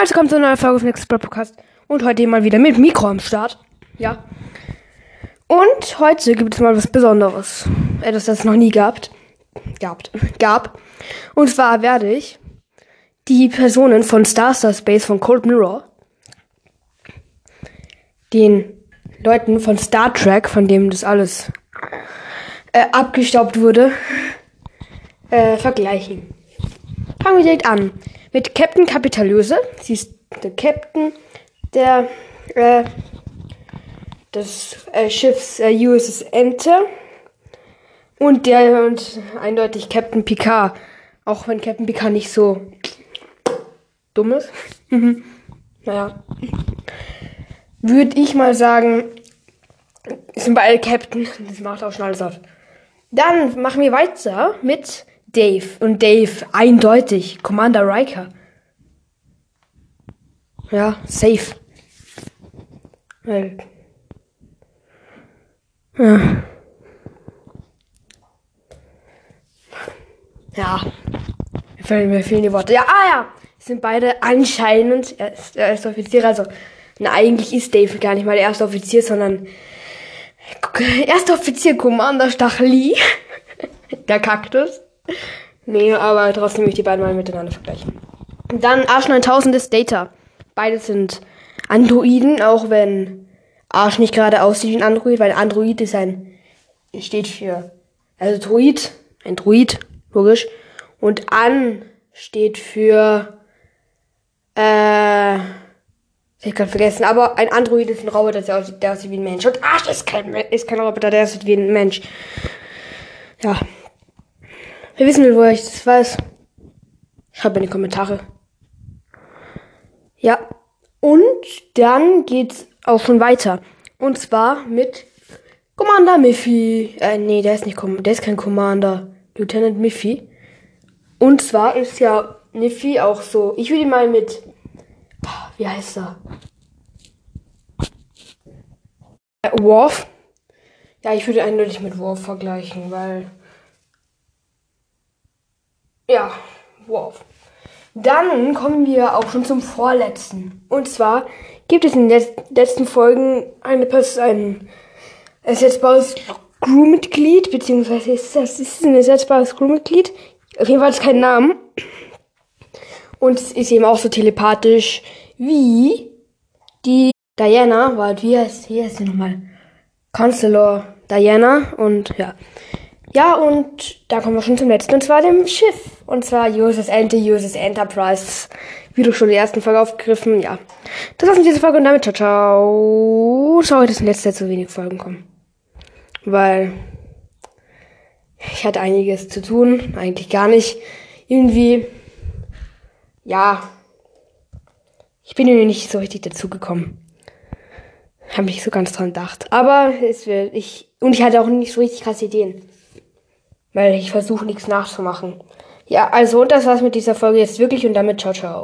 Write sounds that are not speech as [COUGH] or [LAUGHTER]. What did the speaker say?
Also kommt zu einer neuen Folge auf Next Podcast. Und heute mal wieder mit Mikro am Start. Ja. Und heute gibt es mal was Besonderes. Etwas, das es noch nie gab. Gab. [LAUGHS] Gab. Und zwar werde ich die Personen von Star Star Space von Cold Mirror den Leuten von Star Trek, von dem das alles äh, abgestaubt wurde, äh, vergleichen. Fangen wir direkt an mit Captain Kapitalöse. Sie ist der Captain der äh, des äh, Schiffs äh, USS Enter und der und eindeutig Captain Picard. Auch wenn Captain Picard nicht so dumm ist. Mhm. [LAUGHS] naja. Würde ich mal sagen, sind beide Captain. Das macht auch schon alles auf. Dann machen wir weiter mit Dave. Und Dave, eindeutig. Commander Riker. Ja, safe. Ja. Ja. Mir fehlen, mir fehlen die Worte. Ja, ah ja. Sind beide anscheinend. Er ist, er ist Offizier, also. Na, eigentlich ist Dave gar nicht mal der erste Offizier, sondern. Erster Offizier Commander Stacheli. [LAUGHS] der Kaktus. Nee, aber trotzdem will ich die beiden mal miteinander vergleichen. Dann Arsch 9000 ist Data. Beide sind Androiden, auch wenn Arsch nicht gerade aussieht wie ein Android, weil Android ist ein, steht für, also Droid, ein Droid, logisch. Und An steht für, äh, ich kann vergessen, aber ein Android ist ein Roboter, der aussieht, der aussieht wie ein Mensch. Und Arsch ist kein, ist kein Roboter, der aussieht wie ein Mensch. Ja. Wer wissen will, wo ich das weiß, schreibt in die Kommentare. Ja. Und dann geht's auch schon weiter. Und zwar mit Commander Miffy. Äh, nee, der ist nicht der ist kein Commander. Lieutenant Miffy. Und zwar ist ja Miffy auch so. Ich würde mal mit. Wie heißt er? Äh, Worf. Ja, ich würde eindeutig mit Worf vergleichen, weil ja, wow. Dann kommen wir auch schon zum vorletzten. Und zwar gibt es in den letzten Folgen eine Person, ein ersetzbares Crewmitglied, beziehungsweise ist das ist ein ersetzbares Crewmitglied. Auf jeden Fall ist kein Name. Und es ist eben auch so telepathisch wie die Diana, war, wie heißt, wie heißt sie nochmal? Chancellor Diana und ja. Ja, und da kommen wir schon zum letzten, und zwar dem Schiff. Und zwar USS Ente, USS Enterprise. Wie du schon in der ersten Folge aufgegriffen, ja. Das war's mit dieser Folge und damit ciao, ciao. Sorry, dass in letzter Zeit so wenig Folgen kommen. Weil ich hatte einiges zu tun, eigentlich gar nicht. Irgendwie, ja, ich bin irgendwie nicht so richtig dazugekommen. Hab mich so ganz dran gedacht. Aber es wird, ich, und ich hatte auch nicht so richtig krasse Ideen. Weil ich versuche nichts nachzumachen. Ja, also und das war's mit dieser Folge jetzt wirklich und damit ciao, ciao.